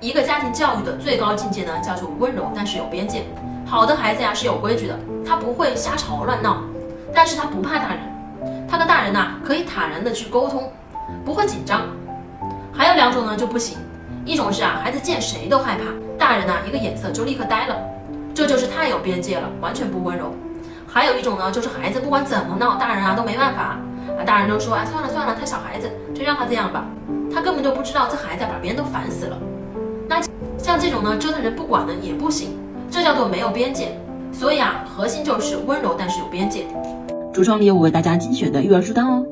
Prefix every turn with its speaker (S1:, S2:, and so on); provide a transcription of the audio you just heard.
S1: 一个家庭教育的最高境界呢，叫做温柔，但是有边界。好的孩子呀是有规矩的，他不会瞎吵乱闹，但是他不怕大人，他跟大人呐可以坦然的去沟通，不会紧张。还有两种呢就不行，一种是啊孩子见谁都害怕，大人呐一个眼色就立刻呆了，这就是太有边界了，完全不温柔。还有一种呢就是孩子不管怎么闹，大人啊都没办法，啊大人都说哎算了算了，他小孩子就让他这样吧，他根本就不知道这孩子把别人都烦死了。这种呢折腾人不管呢也不行。这叫做没有边界，所以啊，核心就是温柔，但是有边界。
S2: 橱窗里有我为大家精选的育儿书单哦。